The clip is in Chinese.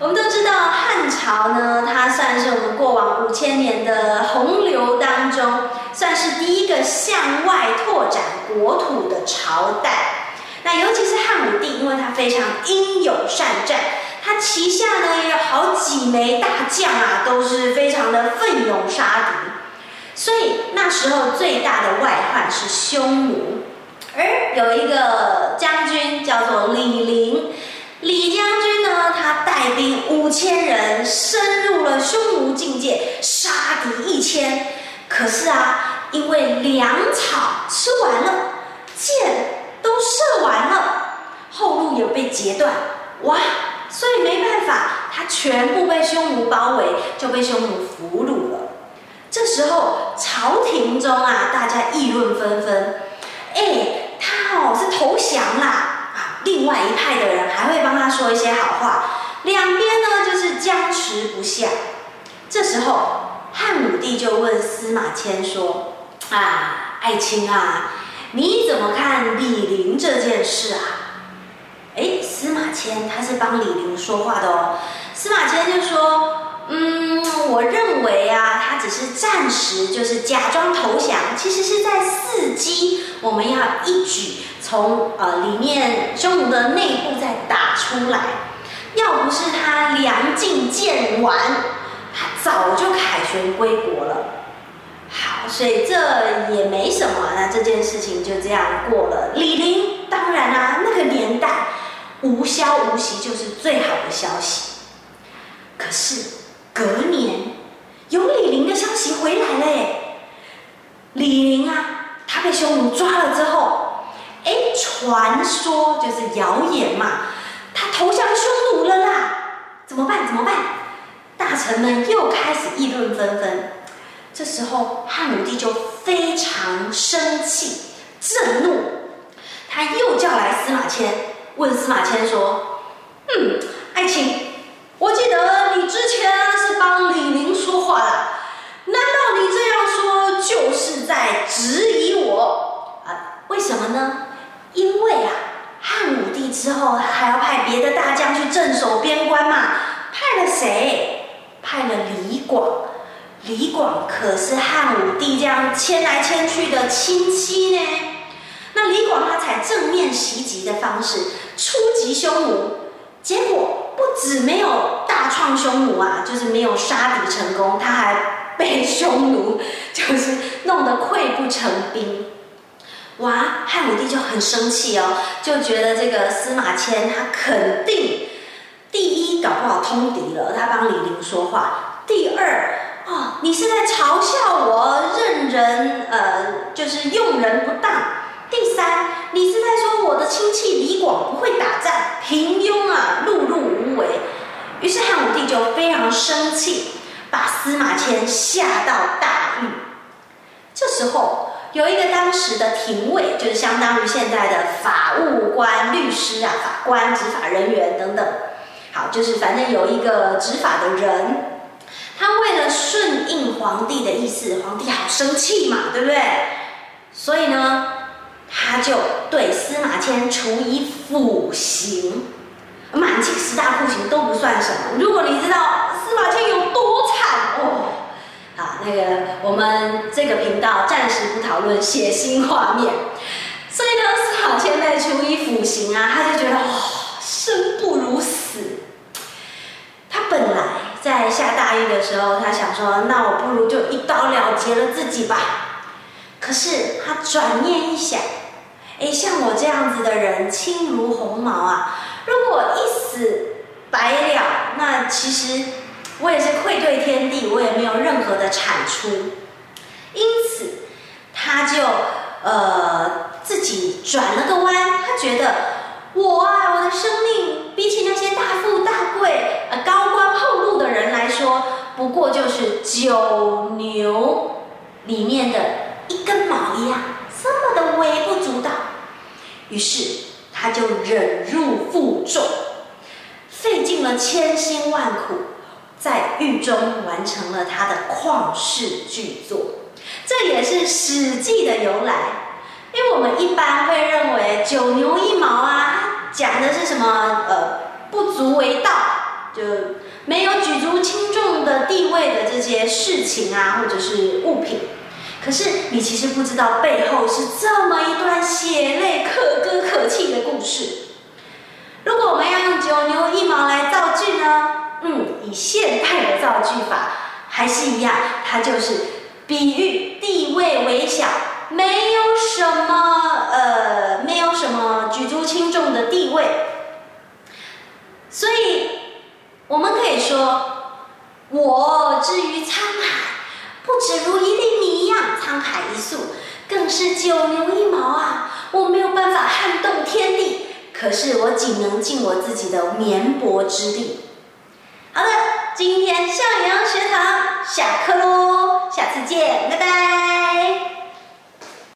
我们都知道汉朝呢它算是我们过往五千年的洪流当中算是第一个向外拓展国土的朝代。那尤其是汉武帝因为他非常英勇善战他旗下呢也有好几枚大将啊都是非常的奋勇杀敌。所以那时候最大的外患是匈奴。而有一个将军叫做李陵五千人，深入了匈奴境界，杀敌一千。可是啊，因为粮草吃完了，箭都射完了，后路也被截断，哇！所以没办法，他全部被匈奴包围，就被匈奴俘虏了。这时候朝廷中啊，大家议论纷纷，哎，他哦是投降啦。另外一派的人还会帮他说一些好话，僵持不下。这时候汉武帝就问司马迁说：“啊，爱卿啊，你怎么看李陵这件事啊？”哎，司马迁他是帮李陵说话的哦。司马迁就说：“嗯，我认为啊，他只是暂时就是假装投降，其实是在伺机，我们要一举。”从呃里面匈奴的内部再打出来，要不是他粮尽箭完，他早就凯旋归国了。好，所以这也没什么，那这件事情就这样过了。李陵当然啦，那个年代无消无息就是最好的消息。可是隔年有李陵的消息回来了，李陵啊，他被匈奴抓了之后。哎，传说就是谣言嘛，投降匈奴了啦，怎么办？怎么办？大臣们又开始议论纷纷。这时候汉武帝就非常生气、震怒，他又叫来司马迁，问司马迁说：“嗯，爱卿，我记得你之前是帮李陵说话的，难道你这样说就是在质疑我啊？为什么呢？”因为啊，汉武帝之后还要派别的大将去镇守边关嘛，派了谁？派了李广。李广可是汉武帝这样迁来迁去的亲戚呢。那李广他采正面袭击的方式出击匈奴，结果不止没有大创匈奴啊，就是没有杀敌成功，他还被匈奴就是弄得溃不成兵。哇，汉武帝就很生气哦，就觉得这个司马迁他肯定第一搞不好通敌了，他帮李陵说话；第二哦，你是在嘲笑我任人呃，就是用人不当；第三，你是在说我的亲戚李广不会打仗，平庸啊，碌碌无为。于是汉武帝就非常生气，把司马迁下到大狱。这时候。有一个当时的廷尉，就是相当于现在的法务官、律师啊、法官、执法人员等等。好，就是反正有一个执法的人，他为了顺应皇帝的意思，皇帝好生气嘛，对不对？所以呢，他就对司马迁处以腐刑，满清十大酷刑都不算什么。如果你知道司马迁有多惨。我们这个频道暂时不讨论血腥画面，所以呢，司马迁被处以腐刑啊，他就觉得哦，生不如死。他本来在下大狱的时候，他想说，那我不如就一刀了结了自己吧。可是他转念一想，哎，像我这样子的人，轻如鸿毛啊，如果一死百了，那其实。我也是愧对天地，我也没有任何的产出，因此他就呃自己转了个弯，他觉得我啊，我的生命比起那些大富大贵、呃高官厚禄的人来说，不过就是九牛里面的一根毛一样，这么的微不足道。于是他就忍辱负重，费尽了千辛万苦。在狱中完成了他的旷世巨作，这也是《史记》的由来。因为我们一般会认为“九牛一毛”啊，讲的是什么？呃，不足为道，就没有举足轻重的地位的这些事情啊，或者是物品。可是你其实不知道背后是这么一段血泪可歌可泣的故事。如果我们要用九牛一毛来造句呢？现代的造句法还是一样，它就是比喻地位微小，没有什么呃，没有什么举足轻重的地位。所以我们可以说，我至于沧海。不止如一粒米一样沧海一粟，更是九牛一毛啊！我没有办法撼动天地，可是我仅能尽我自己的绵薄之力。好的，今天向阳学堂下课喽下次见拜拜。